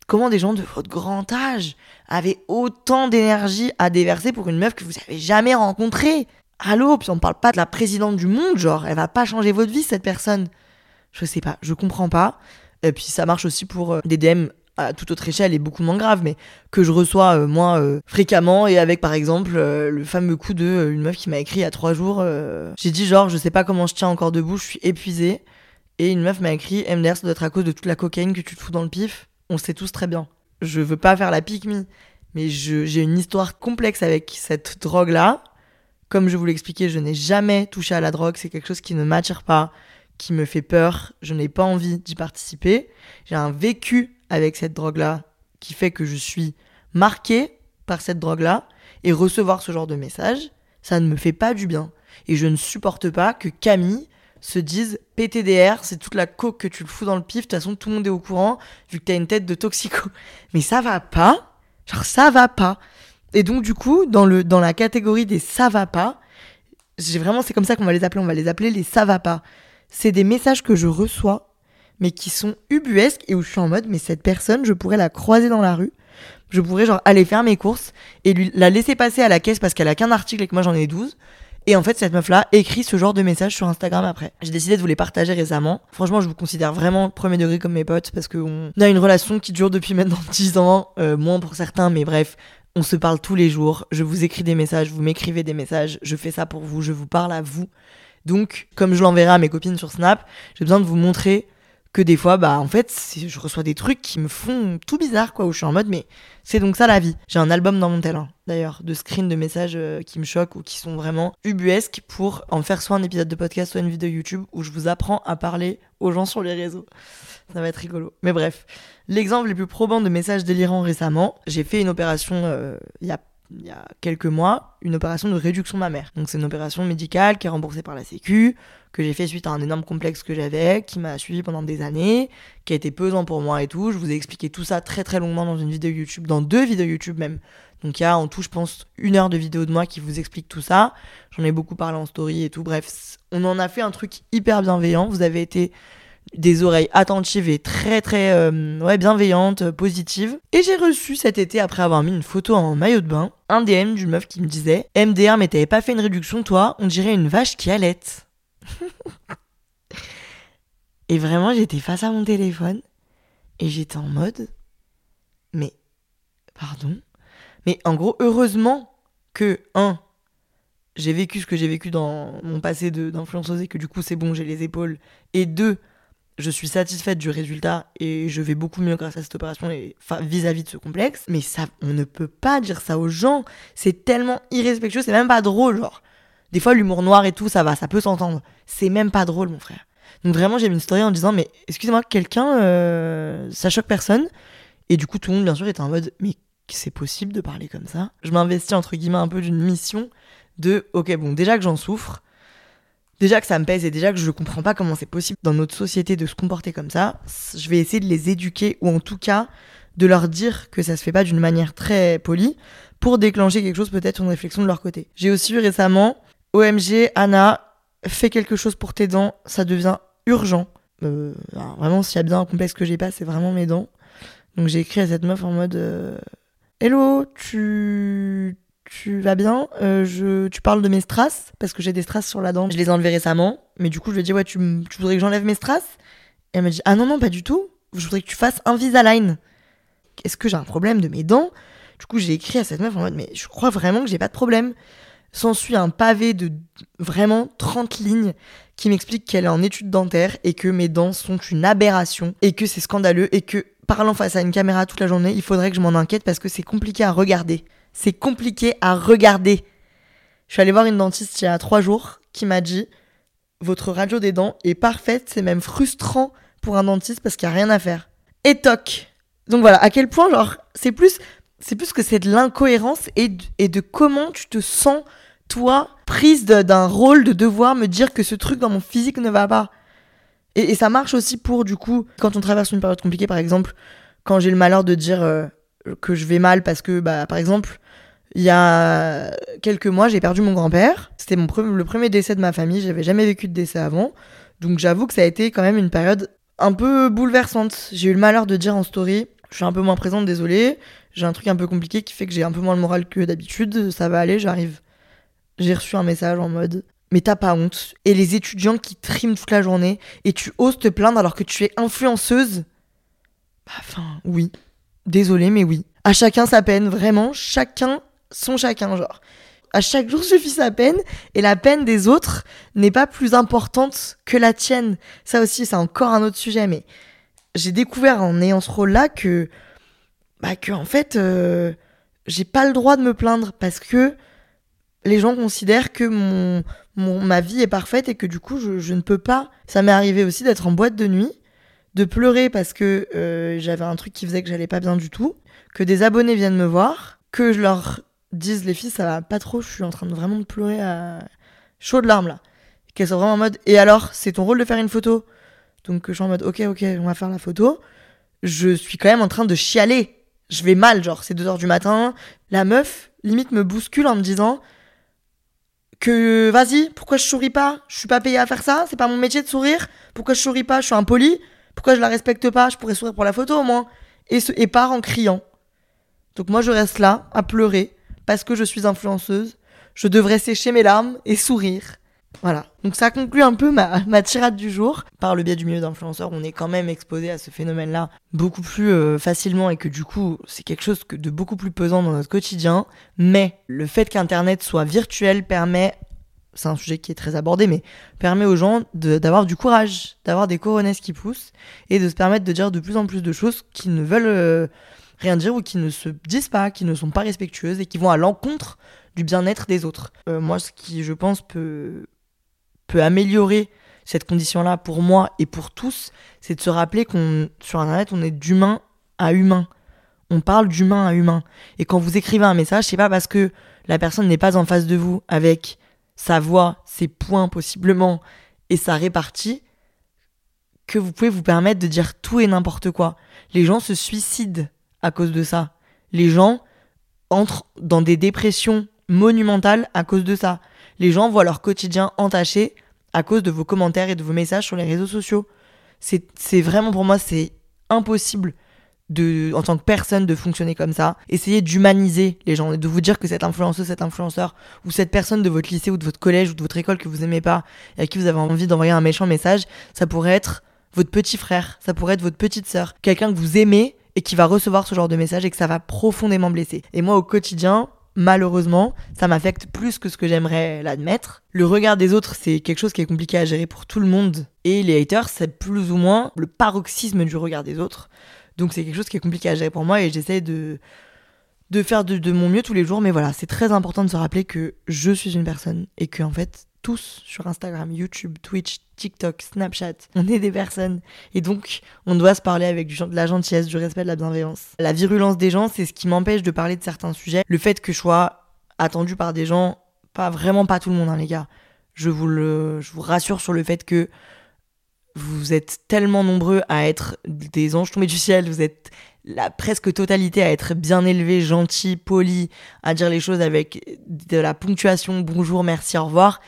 comment des gens de votre grand âge avaient autant d'énergie à déverser pour une meuf que vous avez jamais rencontrée. Allô, puis on ne parle pas de la présidente du monde, genre, elle va pas changer votre vie cette personne. Je sais pas, je comprends pas. Et puis ça marche aussi pour euh, des DM à toute autre échelle et beaucoup moins grave, mais que je reçois euh, moi euh, fréquemment et avec par exemple le fameux coup de une meuf qui m'a écrit il y a trois jours. J'ai dit genre je sais pas comment je tiens encore debout, je suis épuisée. Et une meuf m'a écrit MDR ça doit être à cause de toute la cocaïne que tu te fous dans le pif. On sait tous très bien. Je veux pas faire la pique me, mais j'ai une histoire complexe avec cette drogue là. Comme je vous l'expliquais, je n'ai jamais touché à la drogue, c'est quelque chose qui ne m'attire pas, qui me fait peur, je n'ai pas envie d'y participer. J'ai un vécu avec cette drogue-là qui fait que je suis marquée par cette drogue-là et recevoir ce genre de message, ça ne me fait pas du bien. Et je ne supporte pas que Camille se dise PTDR, c'est toute la coke que tu le fous dans le pif, de toute façon tout le monde est au courant, vu que t'as une tête de toxico. Mais ça va pas, genre ça va pas. Et donc du coup, dans, la catégorie des ça va pas, j'ai vraiment, c'est comme ça qu'on va les appeler, on va les appeler les ça va pas. C'est des messages que je reçois mais qui sont ubuesques et où je suis en mode, mais cette personne, je pourrais la croiser dans la rue. Je pourrais genre aller faire mes courses et lui la laisser passer à la caisse parce qu'elle a qu'un article et que moi j'en ai 12. Et en fait, cette meuf-là écrit ce genre de message sur Instagram après. J'ai décidé de vous les partager récemment. Franchement, je vous considère vraiment premier degré comme mes potes parce qu'on a une relation qui dure depuis maintenant 10 ans, euh, moins pour certains, mais bref, on se parle tous les jours. Je vous écris des messages, vous m'écrivez des messages, je fais ça pour vous, je vous parle à vous. Donc, comme je l'enverrai à mes copines sur Snap, j'ai besoin de vous montrer que des fois, bah en fait, je reçois des trucs qui me font tout bizarre, quoi, où je suis en mode, mais c'est donc ça la vie. J'ai un album dans mon tel, hein, d'ailleurs, de screens de messages euh, qui me choquent ou qui sont vraiment ubuesques pour en faire soit un épisode de podcast, soit une vidéo YouTube où je vous apprends à parler aux gens sur les réseaux. Ça va être rigolo. Mais bref, l'exemple le plus probant de messages délirants récemment, j'ai fait une opération euh, il y a il y a quelques mois une opération de réduction mammaire. Donc c'est une opération médicale qui est remboursée par la Sécu, que j'ai fait suite à un énorme complexe que j'avais, qui m'a suivi pendant des années, qui a été pesant pour moi et tout. Je vous ai expliqué tout ça très très longuement dans une vidéo YouTube, dans deux vidéos YouTube même. Donc il y a en tout, je pense, une heure de vidéo de moi qui vous explique tout ça. J'en ai beaucoup parlé en story et tout. Bref, on en a fait un truc hyper bienveillant. Vous avez été des oreilles attentives et très très euh, ouais, bienveillantes, euh, positives. Et j'ai reçu cet été, après avoir mis une photo en maillot de bain, un DM d'une meuf qui me disait MDR, mais t'avais pas fait une réduction, toi On dirait une vache qui allait. et vraiment, j'étais face à mon téléphone et j'étais en mode Mais, pardon Mais en gros, heureusement que, un, j'ai vécu ce que j'ai vécu dans mon passé d'influenceuse et que du coup, c'est bon, j'ai les épaules. Et deux, je suis satisfaite du résultat et je vais beaucoup mieux grâce à cette opération et vis-à-vis de ce complexe. Mais ça, on ne peut pas dire ça aux gens. C'est tellement irrespectueux, c'est même pas drôle, genre. Des fois, l'humour noir et tout, ça va, ça peut s'entendre. C'est même pas drôle, mon frère. Donc vraiment, j'ai mis une story en disant, mais excusez-moi, quelqu'un, euh, ça choque personne. Et du coup, tout le monde, bien sûr, était en mode, mais c'est possible de parler comme ça? Je m'investis, entre guillemets, un peu d'une mission de, ok, bon, déjà que j'en souffre, déjà que ça me pèse et déjà que je ne comprends pas comment c'est possible dans notre société de se comporter comme ça, je vais essayer de les éduquer ou en tout cas de leur dire que ça se fait pas d'une manière très polie pour déclencher quelque chose, peut-être une réflexion de leur côté. J'ai aussi vu récemment OMG, Anna, fais quelque chose pour tes dents, ça devient urgent. Euh, vraiment, s'il y a bien un complexe que j'ai pas, c'est vraiment mes dents. Donc j'ai écrit à cette meuf en mode euh, Hello, tu tu vas bien euh, je, Tu parles de mes strass Parce que j'ai des strass sur la dent. Je les ai enlevés récemment. Mais du coup, je lui ai dit, ouais, tu, tu voudrais que j'enlève mes strass? Et elle m'a dit, ah non, non, pas du tout. Je voudrais que tu fasses un Visalign. Est-ce que j'ai un problème de mes dents? Du coup, j'ai écrit à cette meuf en mode, mais je crois vraiment que j'ai pas de problème. S'ensuit un pavé de vraiment 30 lignes qui m'explique qu'elle est en études dentaires et que mes dents sont une aberration et que c'est scandaleux et que parlant face à une caméra toute la journée, il faudrait que je m'en inquiète parce que c'est compliqué à regarder c'est compliqué à regarder. Je suis allée voir une dentiste il y a trois jours qui m'a dit votre radio des dents est parfaite, c'est même frustrant pour un dentiste parce qu'il n'y a rien à faire. Et toc. Donc voilà, à quel point, genre, c'est plus, c'est plus que c'est de l'incohérence et, de- et de comment tu te sens, toi, prise d'un rôle de devoir me dire que ce truc dans mon physique ne va pas. Et, et ça marche aussi pour, du coup, quand on traverse une période compliquée, par exemple, quand j'ai le malheur de dire euh, que je vais mal parce que, bah, par exemple, il y a quelques mois, j'ai perdu mon grand-père. C'était le premier décès de ma famille. J'avais jamais vécu de décès avant. Donc j'avoue que ça a été quand même une période un peu bouleversante. J'ai eu le malheur de dire en story, je suis un peu moins présente, désolée. J'ai un truc un peu compliqué qui fait que j'ai un peu moins le moral que d'habitude. Ça va aller, j'arrive. J'ai reçu un message en mode mais t'as pas honte. Et les étudiants qui triment toute la journée et tu oses te plaindre alors que tu es influenceuse? Bah, Enfin, oui. Désolée, mais oui. À chacun sa peine, vraiment, chacun son chacun, genre. À chaque jour suffit sa peine, et la peine des autres n'est pas plus importante que la tienne. Ça aussi, c'est encore un autre sujet, mais j'ai découvert en ayant ce rôle-là que, bah, que en fait, euh, j'ai pas le droit de me plaindre parce que les gens considèrent que mon, mon, ma vie est parfaite et que du coup, je, je ne peux pas. Ça m'est arrivé aussi d'être en boîte de nuit, de pleurer parce que euh, j'avais un truc qui faisait que j'allais pas bien du tout, que des abonnés viennent me voir, que je leur dise les filles, ça va pas trop, je suis en train de vraiment de pleurer à chaud de larmes là. Qu'elles sont vraiment en mode, et alors, c'est ton rôle de faire une photo? Donc je suis en mode, ok, ok, on va faire la photo. Je suis quand même en train de chialer. Je vais mal, genre, c'est 2h du matin. La meuf, limite, me bouscule en me disant que vas-y, pourquoi je souris pas? Je suis pas payée à faire ça, c'est pas mon métier de sourire. Pourquoi je souris pas? Je suis impoli. Pourquoi je la respecte pas? Je pourrais sourire pour la photo au moins. Et, se, et part en criant. Donc moi je reste là à pleurer parce que je suis influenceuse. Je devrais sécher mes larmes et sourire. Voilà. Donc ça conclut un peu ma, tirade du jour. Par le biais du milieu d'influenceurs, on est quand même exposé à ce phénomène-là beaucoup plus euh, facilement et que du coup, c'est quelque chose de beaucoup plus pesant dans notre quotidien. Mais le fait qu'Internet soit virtuel permet, c'est un sujet qui est très abordé, mais permet aux gens d'avoir du courage, d'avoir des coronesses qui poussent et de se permettre de dire de plus en plus de choses qui ne veulent euh, rien dire ou qui ne se disent pas, qui ne sont pas respectueuses et qui vont à l'encontre du bien-être des autres. Euh, moi, ce qui, je pense, peut, peut améliorer cette condition-là pour moi et pour tous, c'est de se rappeler qu'on sur Internet, on est d'humain à humain. On parle d'humain à humain. Et quand vous écrivez un message, c'est pas parce que la personne n'est pas en face de vous avec sa voix, ses points possiblement et sa répartie que vous pouvez vous permettre de dire tout et n'importe quoi. Les gens se suicident à cause de ça. Les gens entrent dans des dépressions monumentales à cause de ça. Les gens voient leur quotidien entaché à cause de vos commentaires et de vos messages sur les réseaux sociaux. C'est vraiment pour moi, c'est impossible de, en tant que personne de fonctionner comme ça. Essayez d'humaniser les gens et de vous dire que cette influenceuse, cet influenceur ou cette personne de votre lycée ou de votre collège ou de votre école que vous aimez pas et à qui vous avez envie d'envoyer un méchant message, ça pourrait être votre petit frère, ça pourrait être votre petite sœur, quelqu'un que vous aimez et qui va recevoir ce genre de message et que ça va profondément blesser. Et moi, au quotidien, malheureusement, ça m'affecte plus que ce que j'aimerais l'admettre. Le regard des autres, c'est quelque chose qui est compliqué à gérer pour tout le monde. Et les haters, c'est plus ou moins le paroxysme du regard des autres. Donc c'est quelque chose qui est compliqué à gérer pour moi et j'essaie de, de faire de, de mon mieux tous les jours. Mais voilà, c'est très important de se rappeler que je suis une personne et que en fait, tous sur Instagram, YouTube, Twitch, TikTok, Snapchat, on est des personnes. Et donc, on doit se parler avec de la gentillesse, du respect, de la bienveillance. La virulence des gens, c'est ce qui m'empêche de parler de certains sujets. Le fait que je sois attendu par des gens, pas vraiment pas tout le monde, hein, les gars. Je vous, le, je vous rassure sur le fait que vous êtes tellement nombreux à être des anges tombés du ciel, vous êtes la presque totalité à être bien élevé, gentil, poli, à dire les choses avec de la ponctuation, bonjour, merci, au revoir.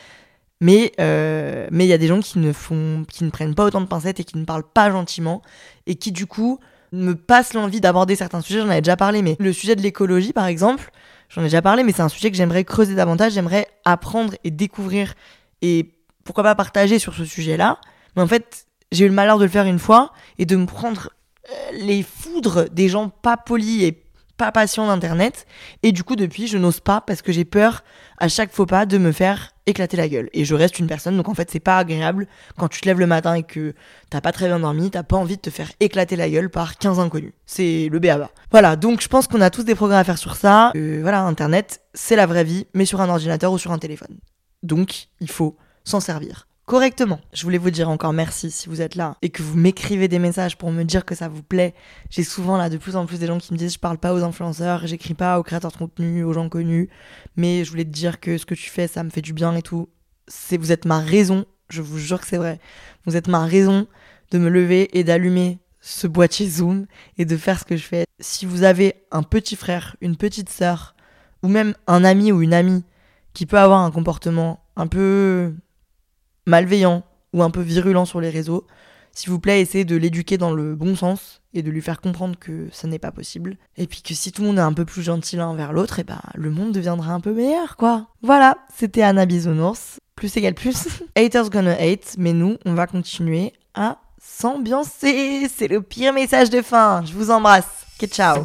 Mais euh, mais il y a des gens qui ne font, qui ne prennent pas autant de pincettes et qui ne parlent pas gentiment et qui du coup me passent l'envie d'aborder certains sujets. J'en avais déjà parlé, mais le sujet de l'écologie, par exemple, j'en ai déjà parlé, mais c'est un sujet que j'aimerais creuser davantage. J'aimerais apprendre et découvrir et pourquoi pas partager sur ce sujet-là. Mais en fait, j'ai eu le malheur de le faire une fois et de me prendre euh, les foudres des gens pas polis et pas passion d'internet. Et du coup depuis je n'ose pas parce que j'ai peur à chaque faux pas de me faire éclater la gueule. Et je reste une personne donc en fait c'est pas agréable quand tu te lèves le matin et que t'as pas très bien dormi t'as pas envie de te faire éclater la gueule par 15 inconnus. C'est le béaba voilà donc je pense qu'on a tous des progrès à faire sur ça. Euh, voilà internet c'est la vraie vie mais sur un ordinateur ou sur un téléphone. Donc il faut s'en servir correctement. Je voulais vous dire encore merci si vous êtes là et que vous m'écrivez des messages pour me dire que ça vous plaît. J'ai souvent là de plus en plus des gens qui me disent je parle pas aux influenceurs, j'écris pas aux créateurs de contenu, aux gens connus, mais je voulais te dire que ce que tu fais ça me fait du bien et tout. C'est vous êtes ma raison, je vous jure que c'est vrai. Vous êtes ma raison de me lever et d'allumer ce boîtier Zoom et de faire ce que je fais. Si vous avez un petit frère, une petite sœur ou même un ami ou une amie qui peut avoir un comportement un peu malveillant ou un peu virulent sur les réseaux, s'il vous plaît, essayez de l'éduquer dans le bon sens et de lui faire comprendre que ça n'est pas possible. Et puis que si tout le monde est un peu plus gentil l'un envers l'autre, et ben le monde deviendra un peu meilleur, quoi. Voilà, c'était Anna Bisounours. Plus égale plus. Haters gonna hate, mais nous, on va continuer à s'ambiancer. C'est le pire message de fin. Je vous embrasse. Que ciao.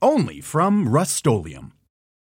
only from Rust